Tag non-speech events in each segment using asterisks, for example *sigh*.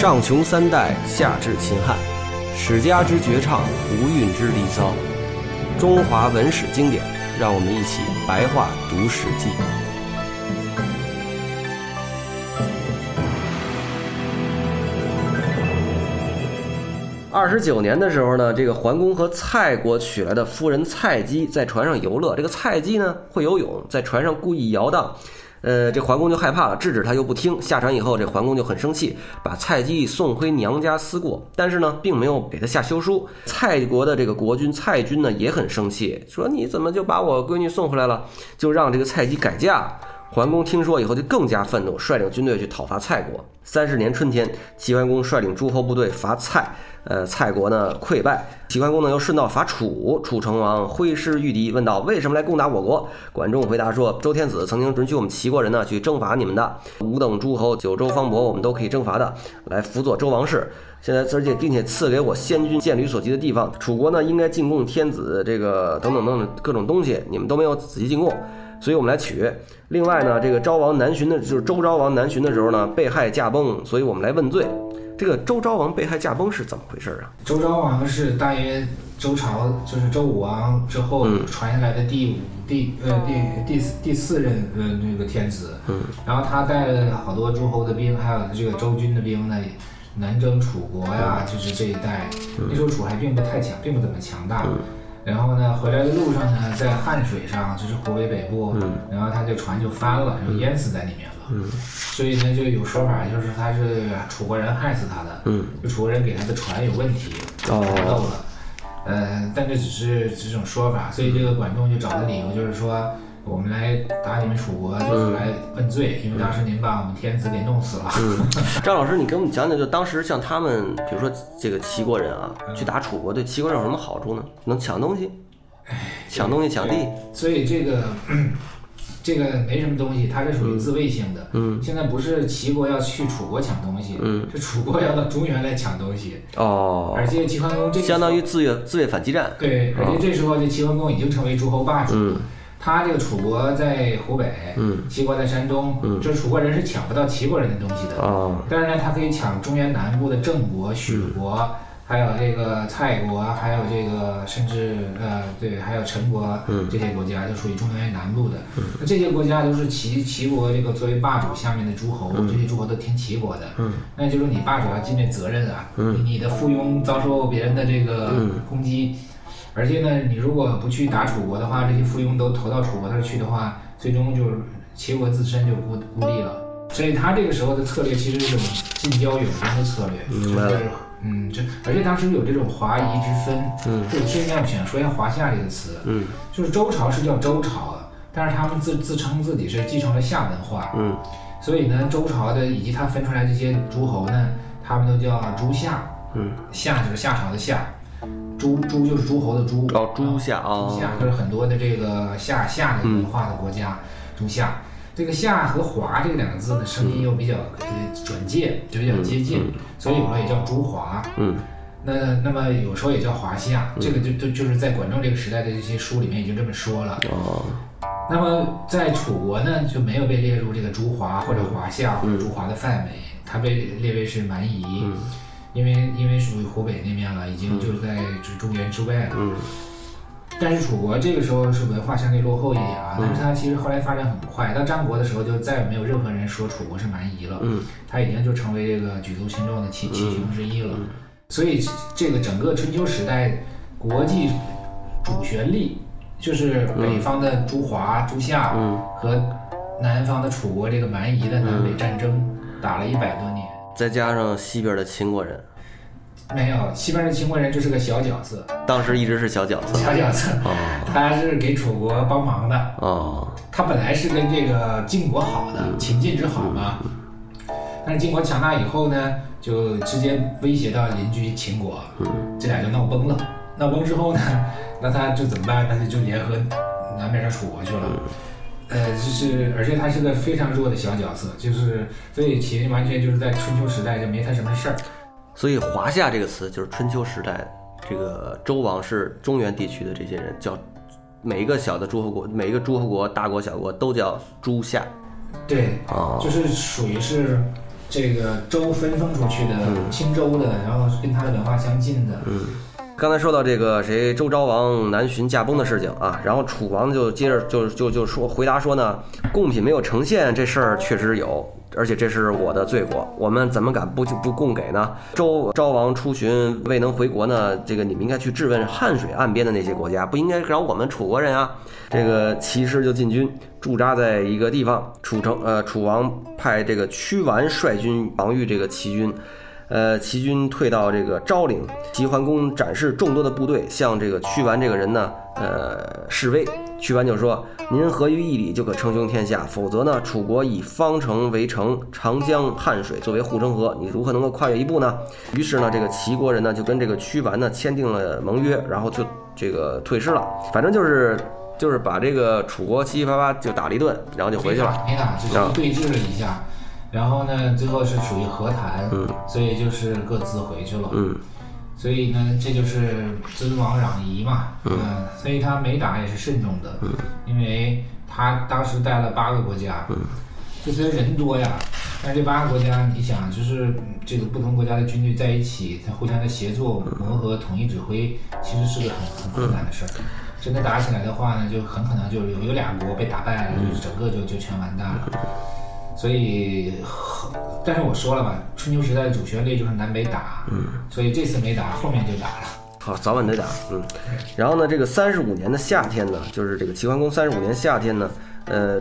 上穷三代，下至秦汉，史家之绝唱，无韵之离骚，中华文史经典，让我们一起白话读《史记》。二十九年的时候呢，这个桓公和蔡国娶来的夫人蔡姬在船上游乐。这个蔡姬呢会游泳，在船上故意摇荡，呃，这桓公就害怕了，制止他又不听。下船以后，这桓公就很生气，把蔡姬送回娘家思过。但是呢，并没有给他下休书。蔡国的这个国君蔡君呢也很生气，说你怎么就把我闺女送回来了？就让这个蔡姬改嫁。桓公听说以后就更加愤怒，率领军队去讨伐蔡国。三十年春天，齐桓公率领诸侯部队伐蔡，呃，蔡国呢溃败。齐桓公呢又顺道伐楚，楚成王挥师御敌，问道：“为什么来攻打我国？”管仲回答说：“周天子曾经准许我们齐国人呢去征伐你们的五等诸侯，九州方伯，我们都可以征伐的，来辅佐周王室。现在而且并且赐给我先君见履所及的地方。楚国呢应该进贡天子这个等等等等各种东西，你们都没有仔细进贡。”所以我们来取。另外呢，这个昭王南巡的，就是周昭王南巡的时候呢，被害驾崩，所以我们来问罪。这个周昭王被害驾崩是怎么回事啊？周昭王是大约周朝，就是周武王之后传下来的第五、第呃第第四第四任呃那个天子。嗯。然后他带了好多诸侯的兵，还有这个周军的兵呢，南征楚国呀，就是这一带。那时候楚还并不太强，并不怎么强大。然后呢，回来的路上呢，在汉水上，就是湖北北部，然后他这船就翻了，就淹死在里面了。所以呢，就有说法，就是他是楚国人害死他的。嗯，就楚国人给他的船有问题，漏了。呃，但这只是这种说法，所以这个管仲就找的理由就是说。我们来打你们楚国，就是来问罪，因为当时您把我们天子给弄死了。*laughs* 张老师，你给我们讲讲，就当时像他们，比如说这个齐国人啊，去打楚国，对齐国人有什么好处呢？能抢东西，抢东西抢地。所以这个 *clears throat* 这个没什么东西，它是属于自卫性的。嗯。现在不是齐国要去楚国抢东西，嗯，是楚国要到中原来抢东西。哦。而且齐桓公这相当于自卫自卫反击战。对，而且这时候这齐桓公已经成为诸侯霸主。嗯。他这个楚国在湖北，嗯，齐国在山东，嗯，就是楚国人是抢不到齐国人的东西的啊。但是呢，他可以抢中原南部的郑国、许国，还有这个蔡国，还有这个甚至呃，对，还有陈国，嗯，这些国家就属于中原南部的。那这些国家都是齐齐国这个作为霸主下面的诸侯，这些诸侯都听齐国的。嗯，那就是你霸主要尽这责任啊。嗯，你的附庸遭受别人的这个攻击。而且呢，你如果不去打楚国的话，这些附庸都投到楚国那儿去的话，最终就是齐国自身就孤孤立了。所以他这个时候的策略其实是一种近交远攻的策略，就是嗯，这而且当时有这种华夷之分。嗯，这个顺便想说一下华夏这个词。嗯，就是周朝是叫周朝，但是他们自自称自己是继承了夏文化。嗯，所以呢，周朝的以及他分出来这些诸侯呢，他们都叫诸夏。嗯，夏就是夏朝的夏。诸诸就是诸侯的诸，哦，诸夏啊，诸夏就是很多的这个夏夏的文化的国家，诸夏。这个夏和华这两个字的声音又比较呃转介，就比较接近，所以有时候也叫诸华。嗯，那那么有时候也叫华夏，这个就就就是在管仲这个时代的这些书里面已经这么说了。哦，那么在楚国呢，就没有被列入这个诸华或者华夏或者诸华的范围，它被列为是蛮夷。因为因为属于湖北那面了，已经就是在这中原之外了。嗯。但是楚国这个时候是文化相对落后一点啊，但是它其实后来发展很快，到战国的时候就再也没有任何人说楚国是蛮夷了。嗯。它已经就成为这个举足轻重的七七雄之一了。所以这个整个春秋时代，国际主旋律就是北方的诸华、诸夏和南方的楚国这个蛮夷的南北战争，打了一百多年。再加上西边的秦国人，没有西边的秦国人就是个小角色，当时一直是小角色，小角色，哦。他是给楚国帮忙的，哦，他本来是跟这个晋国好的，秦晋之好嘛，但是晋国强大以后呢，就直接威胁到邻居秦国，这俩就闹崩了，闹崩之后呢，那他就怎么办？那他就联合南边的楚国去了。呃，就是，而且他是个非常弱的小角色，就是，所以秦完全就是在春秋时代就没他什么事儿。所以华夏这个词就是春秋时代，这个周王室中原地区的这些人叫每一个小的诸侯国，每一个诸侯国大国小国都叫诸夏。对，就是属于是这个州分封出去的青州的，然后跟他的文化相近的，嗯，刚才说到这个谁周昭王南巡驾崩的事情啊，然后楚王就接着就就就说回答说呢，贡品没有呈现这事儿确实有，而且这是我的罪过，我们怎么敢不不供给呢？周昭王出巡未能回国呢，这个你们应该去质问汉水岸边的那些国家，不应该找我们楚国人啊。这个骑师就进军驻扎在一个地方，楚城呃楚王派这个屈完率军防御这个齐军。呃，齐军退到这个昭陵，齐桓公展示众多的部队，向这个屈完这个人呢，呃，示威。屈完就说：“您合于义理，就可称雄天下；否则呢，楚国以方城为城，长江、汉水作为护城河，你如何能够跨越一步呢？”于是呢，这个齐国人呢，就跟这个屈完呢签订了盟约，然后就这个退师了。反正就是就是把这个楚国七七八八就打了一顿，然后就回去了。没打，只是对峙了一下。然后呢，最后是属于和谈，所以就是各自回去了。嗯，所以呢，这就是尊王攘夷嘛。嗯，所以他没打也是慎重的。嗯，因为他当时带了八个国家。嗯，就虽然人多呀，但这八个国家，你想，就是这个不同国家的军队在一起，他互相的协作、磨合、统一指挥，其实是个很很困难的事儿。真的打起来的话呢，就很可能就有有俩国被打败了，就整个就就全完蛋了。所以，但是我说了嘛，春秋时代的主旋律就是南北打，嗯，所以这次没打，后面就打了。好，早晚得打，嗯。然后呢，这个三十五年的夏天呢，就是这个齐桓公三十五年夏天呢，呃，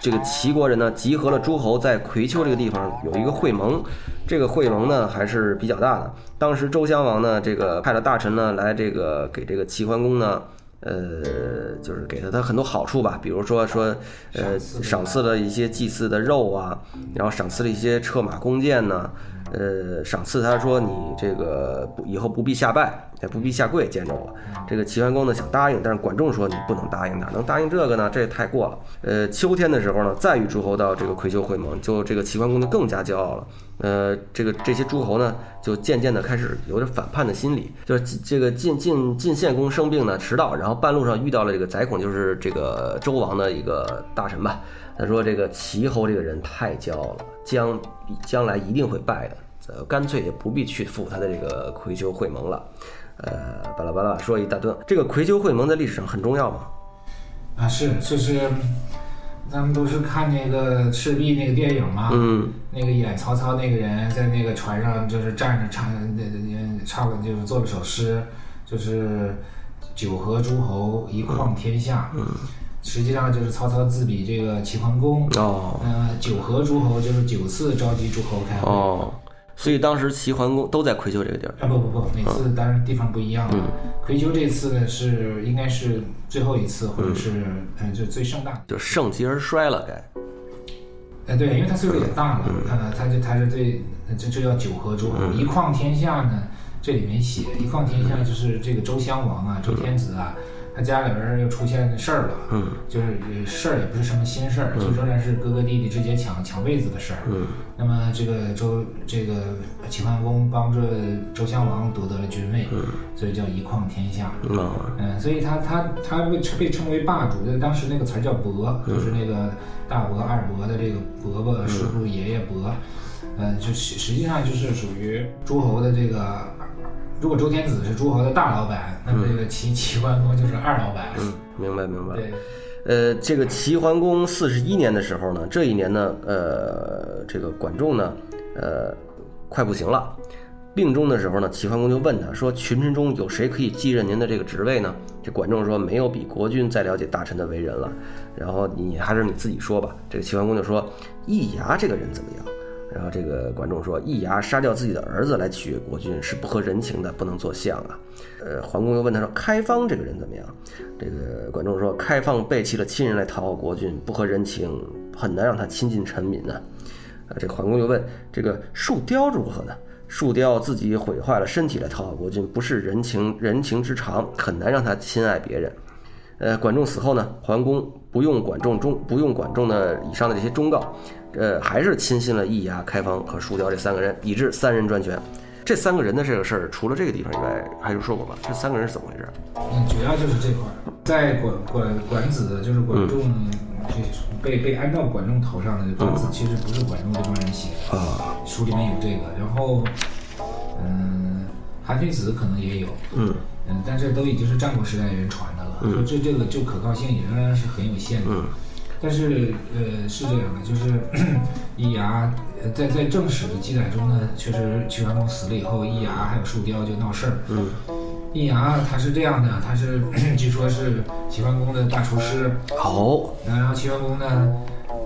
这个齐国人呢，集合了诸侯在葵丘这个地方有一个会盟，这个会盟呢还是比较大的。当时周襄王呢，这个派了大臣呢来这个给这个齐桓公呢。呃，就是给了他很多好处吧，比如说说，呃，赏赐了一些祭祀的肉啊，然后赏赐了一些车马弓箭呢，呃，赏赐他说你这个以后不必下拜，也不必下跪见着我。这个齐桓公呢想答应，但是管仲说你不能答应，哪能答应这个呢？这也太过了。呃，秋天的时候呢，再与诸侯到这个葵丘会盟，就这个齐桓公就更加骄傲了。呃，这个这些诸侯呢，就渐渐的开始有点反叛的心理。就是这个晋晋晋献公生病呢，迟到，然后半路上遇到了这个宰孔，就是这个周王的一个大臣吧。他说这个齐侯这个人太骄傲了，将将来一定会败的，呃，干脆也不必去赴他的这个葵丘会盟了。呃，巴拉巴拉说一大顿。这个葵丘会盟在历史上很重要吗？啊，是，就是。咱们都是看那个赤壁那个电影嘛，嗯，那个演曹操那个人在那个船上就是站着唱，那那唱就是做了首诗，就是九合诸侯一匡天下，嗯，实际上就是曹操自比这个齐桓公，哦，呃，九合诸侯就是九次召集诸侯开会，哦。所以当时齐桓公都在葵丘这个地儿。啊，不不不，每次当然地方不一样了。葵丘这次呢是应该是最后一次，或者是嗯就最盛大，就盛极而衰了该。哎对，因为他岁数也大了，他他就他是最这这叫九合诸侯。一匡天下呢，这里面写一匡天下就是这个周襄王啊，周天子啊。他家里边又出现事儿了，嗯，就是事儿也不是什么新事儿，就仍然是哥哥弟弟之间抢抢位子的事儿，嗯。那么这个周这个齐桓公帮助周襄王夺得了君位，嗯，所以叫一匡天下，嗯，所以他他他被被称为霸主，的当时那个词儿叫伯，就是那个大伯二伯的这个伯伯叔叔爷爷伯，嗯，就实实际上就是属于诸侯的这个。如果周天子是诸侯的大老板，那么这个齐齐桓公就是二老板。嗯，明白明白。对，呃，这个齐桓公四十一年的时候呢，这一年呢，呃，这个管仲呢，呃，快不行了，病中的时候呢，齐桓公就问他说：“群臣中有谁可以继任您的这个职位呢？”这管仲说：“没有比国君再了解大臣的为人了。然后你还是你自己说吧。”这个齐桓公就说：“易牙这个人怎么样？”然后这个管仲说：“易牙杀掉自己的儿子来取悦国君，是不合人情的，不能做相啊。”呃，桓公又问他说：“开方这个人怎么样？”这个管仲说：“开方背弃了亲人来讨好国君，不合人情，很难让他亲近臣民呢。”啊，这桓公又问：“这个树雕如何呢？树雕自己毁坏了身体来讨好国君，不是人情人情之常，很难让他亲爱别人。”呃，管仲死后呢，桓公不用管仲忠，不用管仲的以上的这些忠告。呃，还是亲信了易牙、开方和树雕这三个人，以致三人专权。这三个人的这个事儿，除了这个地方以外，还有说过吧？这三个人是怎么回事？嗯，主要就是这块儿，在管管管子，就是管仲这被被安到管仲头上的管子，其实不是管仲这帮人写的，啊，书里面有这个。然后，嗯，韩非子可能也有，嗯嗯，但是都已经是战国时代人传的了，说这这个就可靠性也仍然是很有限的。嗯但是呃是这样的，就是 *clears throat* 易牙呃在在正史的记载中呢，确实齐桓公死了以后，易牙还有树雕就闹事儿。嗯易牙他是这样的，他是 *clears throat* 据说是齐桓公的大厨师，好，然后齐桓公呢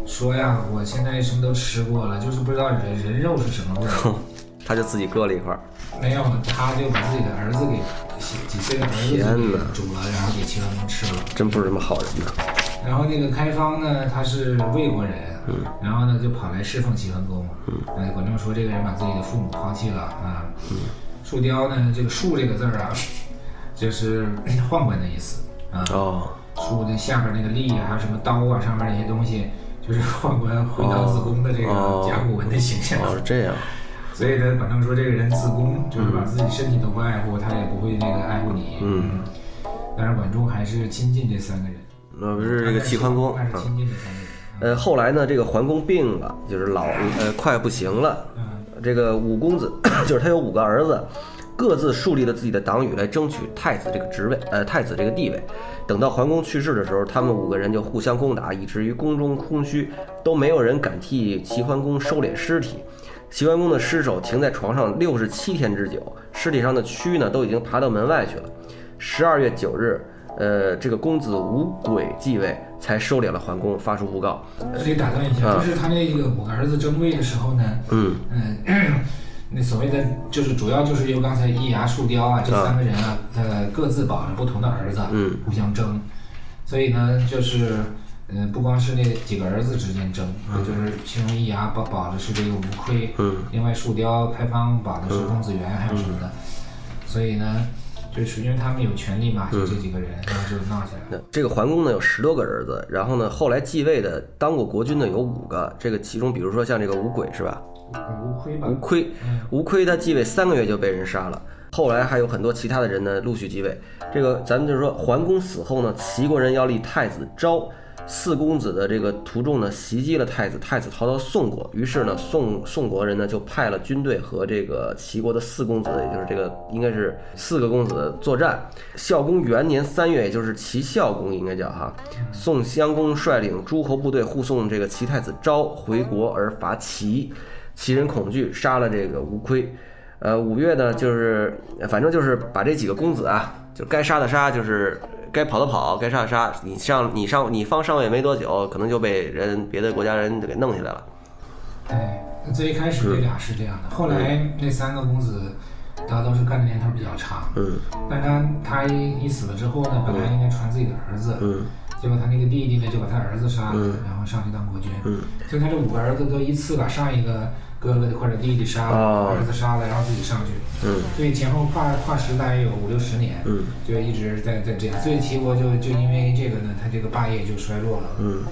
说呀，我现在什么都吃过了，就是不知道人人肉是什么味儿。他就自己割了一块儿，没有，他就把自己的儿子给几几岁的儿子煮了，然后给齐桓公吃了。真不是什么好人呐。然后那个开方呢，他是魏国人，然后呢就跑来侍奉齐桓公。嗯，管仲说这个人把自己的父母抛弃了啊。树雕呢，这个树这个字儿啊，*laughs* 就是宦官的意思啊。哦，树的下边那个立啊，还有什么刀啊，上面那些东西，就是宦官挥刀自宫的这个哦甲骨文的形象。哦是这样，所以呢，管仲说这个人自宫，就是把自己身体都不爱护，他也不会那个爱护你。嗯，但是管仲还是亲近这三个人。那不是这个齐桓公啊。呃，后来呢，这个桓公病了，就是老呃快不行了。嗯这个五公子 *coughs* 就是他有五个儿子，各自树立了自己的党羽来争取太子这个职位，呃，太子这个地位。等到桓公去世的时候，他们五个人就互相攻打，以至于宫中空虚，都没有人敢替齐桓公收敛尸体。齐桓公的尸首停在床上六十七天之久，尸体上的蛆呢都已经爬到门外去了。十二月九日，呃，这个公子无轨继位，才收敛了桓公，发出讣告。这里打断一下，啊。就是他那个五个儿子争位的时候呢，嗯。嗯，*coughs* 那所谓的就是主要就是由刚才易牙、树雕啊这三个人啊，呃，各自保着不同的儿子，嗯，互相争，所以呢，就是。嗯，不光是那几个儿子之间争，就是其中易牙保保的是这个吴亏，嗯，另外树雕、开方保的是公子元，还有什么的，所以呢，就是因为他们有权利嘛，就这几个人，然后就闹起来了。这个桓公呢有十多个儿子，然后呢后来继位的当过国君的有五个，这个其中比如说像这个吴轨是吧？吴亏吧吴，亏，吴亏他继位三个月就被人杀了。后来还有很多其他的人呢陆续继位。这个咱们就是说，桓公死后呢，齐国人要立太子昭。四公子的这个途中呢，袭击了太子，太子逃到宋国，于是呢，宋宋国人呢就派了军队和这个齐国的四公子，也就是这个应该是四个公子作战。孝公元年三月，也就是齐孝公应该叫哈，*laughs* 宋襄公率领诸侯部队护送这个齐太子昭回国而伐齐，齐人恐惧，杀了这个吴亏。呃，五月呢，就是反正就是把这几个公子啊，就该杀的杀，就是该跑的跑，该杀的杀。你上你上你放上位没多久，可能就被人别的国家人给弄起来了。对，最一开始这俩是这样的，后来那三个公子，大家都是干的年头比较长，嗯但是他他一一死了之后呢，本来应该传自己的儿子，嗯结果他那个弟弟呢就把他儿子杀了，然后上去当国君，嗯。所以他这五个儿子都一次把上一个哥哥或者弟弟杀了，哦儿子杀了，然后自己上去，嗯。所以前后跨跨时大约有五六十年，嗯。就一直在在这样，所以齐国就就因为这个呢，他这个霸业就衰落了，嗯。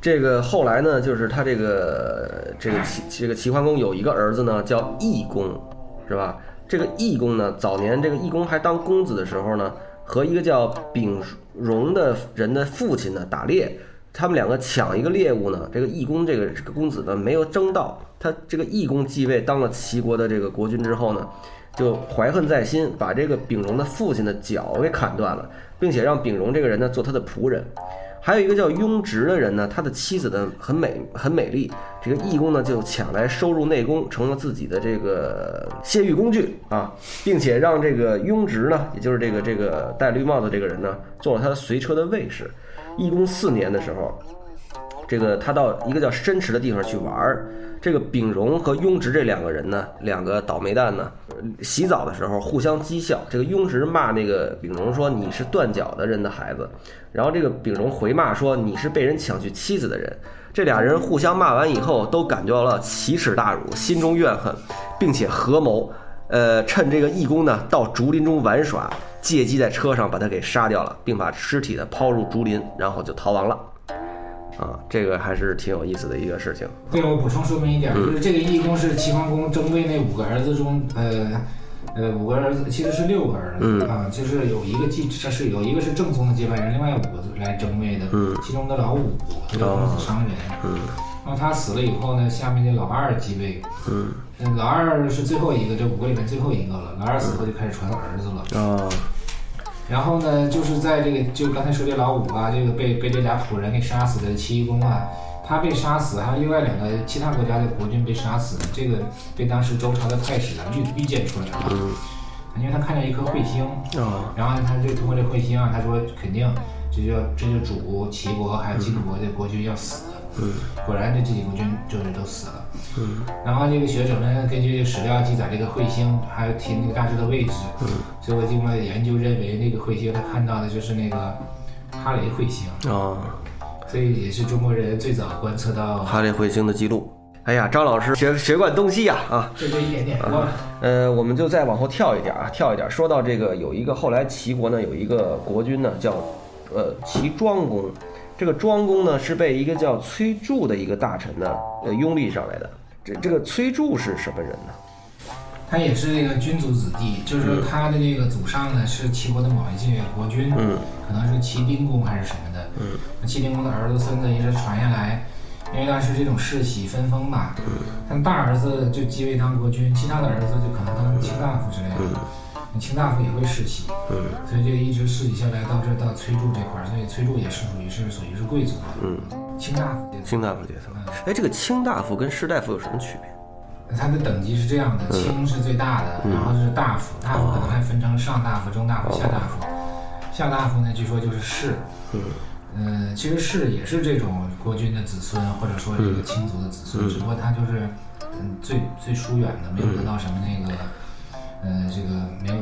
这个后来呢，就是他这个这个齐这个齐桓公有一个儿子呢，叫义公，是吧？这个义公呢，早年这个义公还当公子的时候呢，和一个叫丙荣的人的父亲呢打猎，他们两个抢一个猎物呢，这个义工这个这个公子呢没有争到，他这个义工继位当了齐国的这个国君之后呢，就怀恨在心，把这个丙荣的父亲的脚给砍断了，并且让丙荣这个人呢做他的仆人。还有一个叫雍直的人呢，他的妻子呢很美很美丽，这个义工呢就抢来收入内宫，成了自己的这个泄欲工具啊，并且让这个雍直呢，也就是这个这个戴绿帽子这个人呢，做了他随车的卫士。义工四年的时候，这个他到一个叫申池的地方去玩儿，这个丙荣和雍直这两个人呢，两个倒霉蛋呢，洗澡的时候互相讥笑。这个雍直骂那个丙荣说：“你是断脚的人的孩子。”然后这个丙荣回骂说：“你是被人抢去妻子的人。”这俩人互相骂完以后，都感觉到了奇耻大辱，心中怨恨，并且合谋，呃，趁这个义工呢到竹林中玩耍，借机在车上把他给杀掉了，并把尸体呢抛入竹林，然后就逃亡了。啊，这个还是挺有意思的一个事情。对，我补充说明一点，嗯。就是这个义工是齐桓公争位那五个儿子中，呃，呃，五个儿子其实是六个儿子、啊，就是有一个继，这是有一个是正宗的接班人，另外五个来争位的，其中的老五这个公子商人，然后他死了以后呢，下面的老二继位，嗯，老二是最后一个，这五个里面最后一个了，老二死后就开始传儿子了，啊，然后呢，就是在这个就刚才说这老五啊，这个被被这俩仆人给杀死的齐公啊，他被杀死，还有另外两个其他国家的国君被杀死，这个被当时周朝的太史啊预预见出来了，因为他看见一颗彗星，啊，然后他就通过这彗星啊，他说肯定这就这就主齐国还有晋国的国君要死，嗯，果然这这几国君就是都死了，嗯，然后这个学者们根据史料记载这个彗星还有提那个大致的位置，嗯，所以我经过研究认为那个彗星他看到的就是那个哈雷彗星，啊，所以也是中国人最早观测到哈雷彗星的记录。哎呀，张老师学学贯东西呀，啊，这这一点点，我呃，我们就再往后跳一点啊，跳一点。说到这个，有一个后来齐国呢有一个国君呢叫呃齐庄公，这个庄公呢是被一个叫崔杼的一个大臣呢呃拥立上来的。这这个崔杼是什么人呢？他也是那个君族子弟，就是说他的那个祖上呢是齐国的某一届国君，嗯，可能是齐丁公还是什么的，嗯，齐丁公的儿子孙子一直传下来，因为当时这种世袭分封嘛，他们大儿子就继位当国君，其他的儿子就可能当卿大夫之类的，那卿大夫也会世袭，嗯。所以就一直世袭下来到这到崔杼这块儿，所以崔杼也是属于是属于是贵族嘛，嗯，卿大夫。卿大夫阶层。哎，这个卿大夫跟士大夫有什么区别？它的等级是这样的，卿是最大的，然后是大夫，大夫可能还分成上大夫、中大夫、下大夫。下大夫呢，据说就是士。嗯。呃，其实士也是这种国君的子孙，或者说这个亲族的子孙，只不过他就是嗯最最疏远的，没有得到什么那个呃这个没有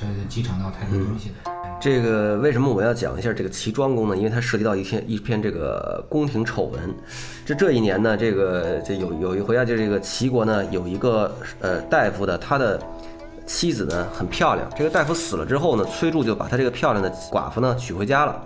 呃继承到太多东西的。这个为什么我要讲一下这个齐庄公呢？因为它涉及到一篇一篇这个宫廷丑闻。这这一年呢，这个这有有一回啊，就这个齐国呢有一个呃大夫的，他的妻子呢很漂亮。这个大夫死了之后呢，崔杼就把他这个漂亮的寡妇呢娶回家了。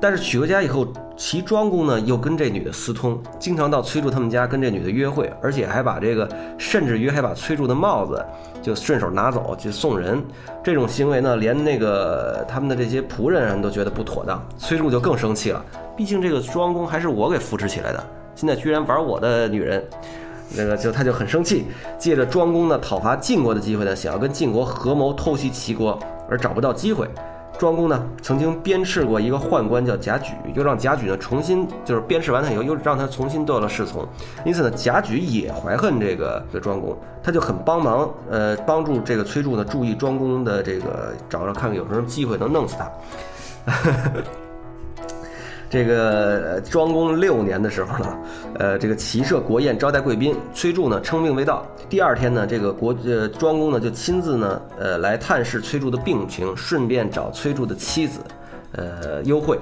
但是娶回家以后，齐庄公呢又跟这女的私通，经常到崔杼他们家跟这女的约会，而且还把这个，甚至于还把崔杼的帽子就顺手拿走去送人。这种行为呢，连那个他们的这些仆人啊都觉得不妥当，崔杼就更生气了。毕竟这个庄公还是我给扶持起来的，现在居然玩我的女人，那个就他就很生气，借着庄公呢讨伐晋国的机会呢，想要跟晋国合谋偷袭齐国，而找不到机会。庄公呢曾经鞭斥过一个宦官叫贾举，又让贾举呢重新就是鞭斥完他以后，又让他重新得了侍从。因此呢，贾举也怀恨这个这庄公，他就很帮忙，呃，帮助这个崔杼呢注意庄公的这个，找找看看有什么机会能弄死他。这个庄公六年的时候呢，*laughs* 呃，这个齐射国宴招待贵宾，崔杼呢称病未到。第二天呢，这个国呃庄公呢就亲自呢呃来探视崔杼的病情，顺便找崔杼的妻子，呃幽会。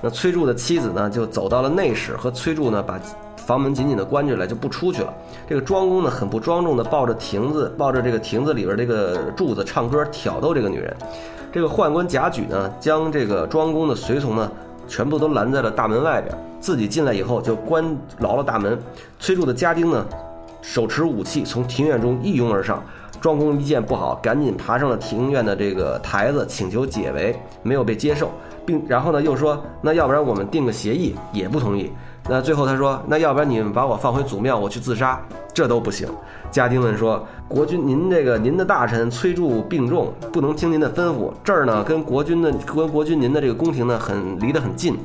那崔杼的妻子呢就走到了内室，和崔杼呢把房门紧紧的关起来，就不出去了。这个庄公呢很不庄重的抱着亭子，抱着这个亭子里边这个柱子唱歌挑逗这个女人。这个宦官贾举呢将这个庄公的随从呢。全部都拦在了大门外边，自己进来以后就关牢了大门。崔杼的家丁呢，手持武器从庭院中一拥而上。庄公一见不好，赶紧爬上了庭院的这个台子，请求解围，没有被接受，并然后呢又说，那要不然我们定个协议，也不同意。那最后他说，那要不然你们把我放回祖庙，我去自杀，这都不行。家丁们说，国君您这个您的大臣崔杼病重，不能听您的吩咐。这儿呢跟国君的跟国君您的这个宫廷呢很离得很近。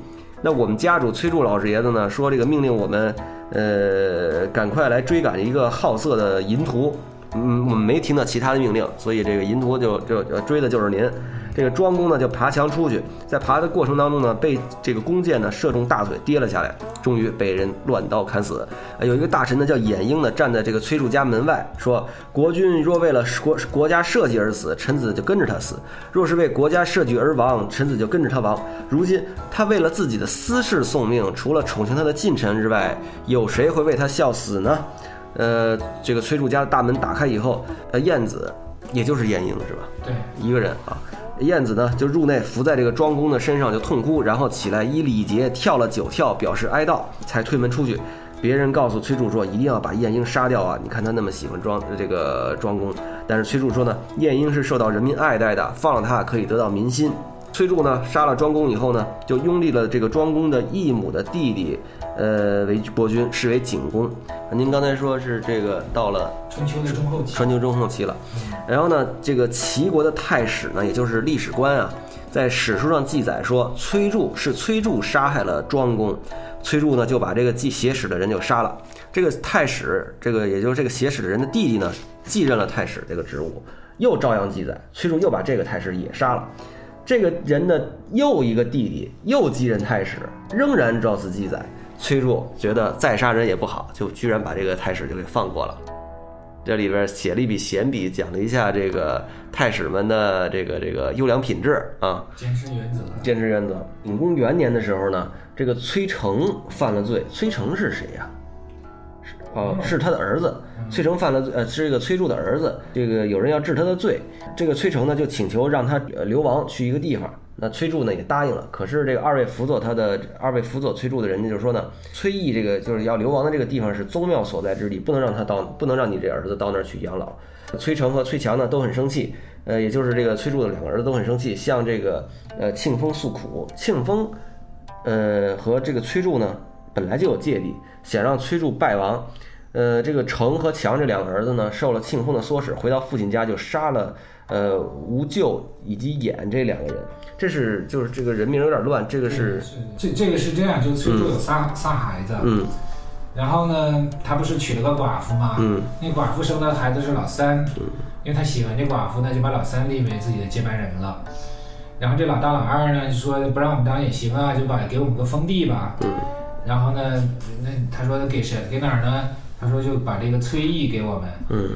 那我们家主崔杼老爷子呢说这个命令我们，呃，赶快来追赶一个好色的淫徒。嗯，我们没听到其他的命令，所以这个淫徒就就追的就是您。这个庄公呢就爬墙出去，在爬的过程当中呢，被这个弓箭呢射中大腿，跌了下来，终于被人乱刀砍死。有一个大臣呢叫偃英呢，站在这个崔杼家门外，说：“国君若为了国国家社稷而死，臣子就跟着他死；若是为国家社稷而亡，臣子就跟着他亡。如今他为了自己的私事送命，除了宠幸他的近臣之外，有谁会为他效死呢？”呃，这个崔杼家的大门打开以后，呃，晏子，也就是晏婴是吧？对，一个人啊。晏子呢就入内伏在这个庄公的身上就痛哭，然后起来依礼节跳了九跳表示哀悼，才推门出去。别人告诉崔杼说一定要把晏婴杀掉啊！你看他那么喜欢庄这个庄公，但是崔杼说呢，晏婴是受到人民爱戴的，放了他可以得到民心。崔杼呢杀了庄公以后呢，就拥立了这个庄公的义母的弟弟，呃为国君，是为景公。您刚才说是这个到了春秋的中后期，春秋中后期了，然后呢，这个齐国的太史呢，也就是历史官啊，在史书上记载说，崔杼是崔杼杀害了庄公，崔杼呢就把这个记写史的人就杀了。这个太史，这个也就是这个写史的人的弟弟呢，继任了太史这个职务，又照样记载，崔杼又把这个太史也杀了。这个人的又一个弟弟又继任太史，仍然照此记载。崔杼觉得再杀人也不好，就居然把这个太史就给放过了。这里边写了一笔闲笔，讲了一下这个太史们的这个这个优良品质啊。坚持原则。坚持原则。永公元年的时候呢，这个崔成犯了罪。崔成是谁呀？是哦，是他的儿子。崔成犯了罪，呃，是这个崔杼的儿子。这个有人要治他的罪，这个崔成呢就请求让他流亡去一个地方。那崔杼呢也答应了。可是这个二位辅佐他的二位辅佐崔杼的人家就说呢，崔毅这个就是要流亡的这个地方是宗庙所在之地，不能让他到，不能让你这儿子到那儿去养老。崔成和崔强呢都很生气，呃，也就是这个崔杼的两个儿子都很生气，向这个呃庆丰诉苦。庆丰，呃和这个崔杼呢本来就有芥蒂，想让崔杼败亡。呃，这个成和强这两个儿子呢，受了庆丰的唆使，回到父亲家就杀了呃吴咎以及演这两个人。这是就是这个人名有点乱，这个是这这个是这样，就崔杼有仨仨孩子，嗯，然后呢，他不是娶了个寡妇吗？嗯，那寡妇生的孩子是老三，嗯因为他喜欢这寡妇呢，就把老三立为自己的接班人了。然后这老大老二呢，就说不让我们当也行啊，就把给我们个封地吧。嗯，然后呢，那他说给谁？给哪儿呢？他说就把这个崔毅给我们。嗯，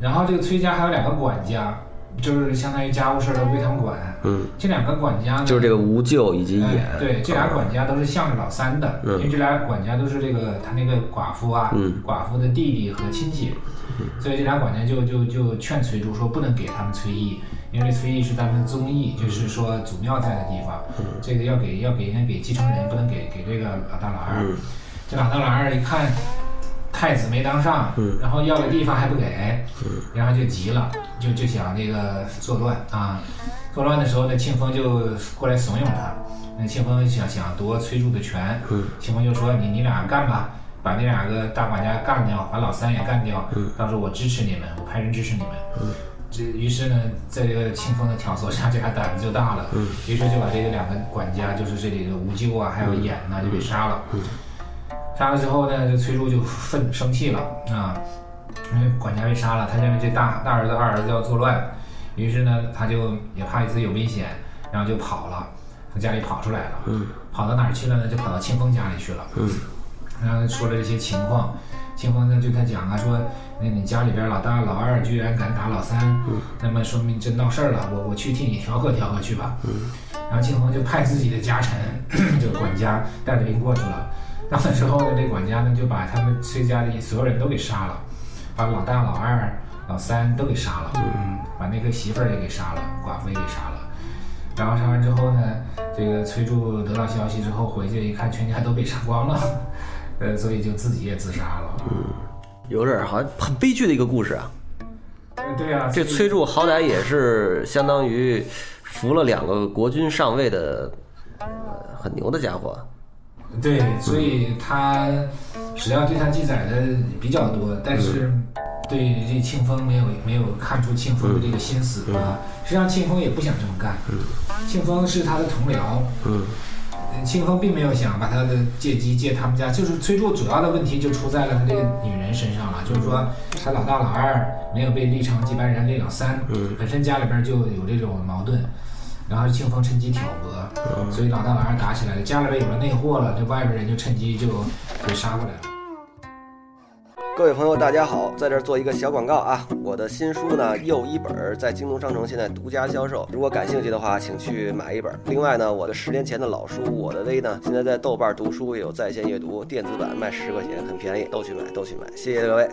然后这个崔家还有两个管家，就是相当于家务事儿都归他们管。嗯，这两个管家呢，就是这个吴舅以及演。哎对，这俩管家都是向着老三的，嗯。因为这俩管家都是这个他那个寡妇啊，嗯。寡妇的弟弟和亲戚，所以这俩管家就就就劝崔杼说不能给他们崔义，因为崔义是咱们的宗义，就是说祖庙在的地方，这个要给要给人给继承人，不能给给这个老大老二。嗯。这老大老二一看太子没当上，嗯然后要个地方还不给，然后就急了，就就想这个作乱啊。作乱的时候呢，庆丰就过来怂恿他。那庆丰想想夺崔杼的权，嗯庆丰就说你你俩干吧，把那两个大管家干掉，把老三也干掉，到时候我支持你们，我派人支持你们。这于是呢，在这个庆丰的挑唆下，这俩胆子就大了，于是就把这个两个管家，就是这里的吴咎啊，还有偃呐，就给杀了。杀了之后呢，这崔杼就愤生气了啊，因为管家被杀了，他认为这大大儿子、二儿子要作乱，于是呢，他就也怕自己有危险，然后就跑了，从家里跑出来了。嗯，跑到哪儿去了呢？就跑到清风家里去了。嗯，然后说了这些情况，清风呢就他讲啊，说那你家里边老大老二居然敢打老三，嗯那么说明真闹事儿了，我我去替你调和调和去吧。嗯，然后清风就派自己的家臣，*coughs* 这个管家带着兵过去了。到那之后呢，这管家呢就把他们崔家里所有人都给杀了，把老大、老二、老三都给杀了，嗯，把那个媳妇儿也给杀了，寡妇也给杀了。然后杀完之后呢，这个崔柱得到消息之后回去一看，全家都被杀光了，呃，所以就自己也自杀了。嗯有点儿好像很悲剧的一个故事啊。呃对呀、这崔杼好歹也是相当于扶了两个国君上位的，呃，很牛的家伙。对，所以他史料对他记载的比较多，但是对这庆丰没有没有看出庆丰的这个心思啊。实际上庆丰也不想这么干，庆丰是他的同僚，嗯。呃庆丰并没有想把他的借机借他们家，就是崔杼主要的问题就出在了他这个女人身上了，就是说他老大老二没有被立成接班人，立老三嗯。本身家里边就有这种矛盾，然后清风趁机挑拨，所以老大老二打起来了，家里边有了内祸了，这外边人就趁机就就杀过来了。各位朋友，大家好，在这儿做一个小广告啊！我的新书呢，又一本儿在京东商城现在独家销售，如果感兴趣的话，请去买一本儿。另外呢，我的十年前的老书《我的微》呢，现在在豆瓣读书也有在线阅读，电子版卖十块钱，很便宜，都去买，都去买，谢谢各位。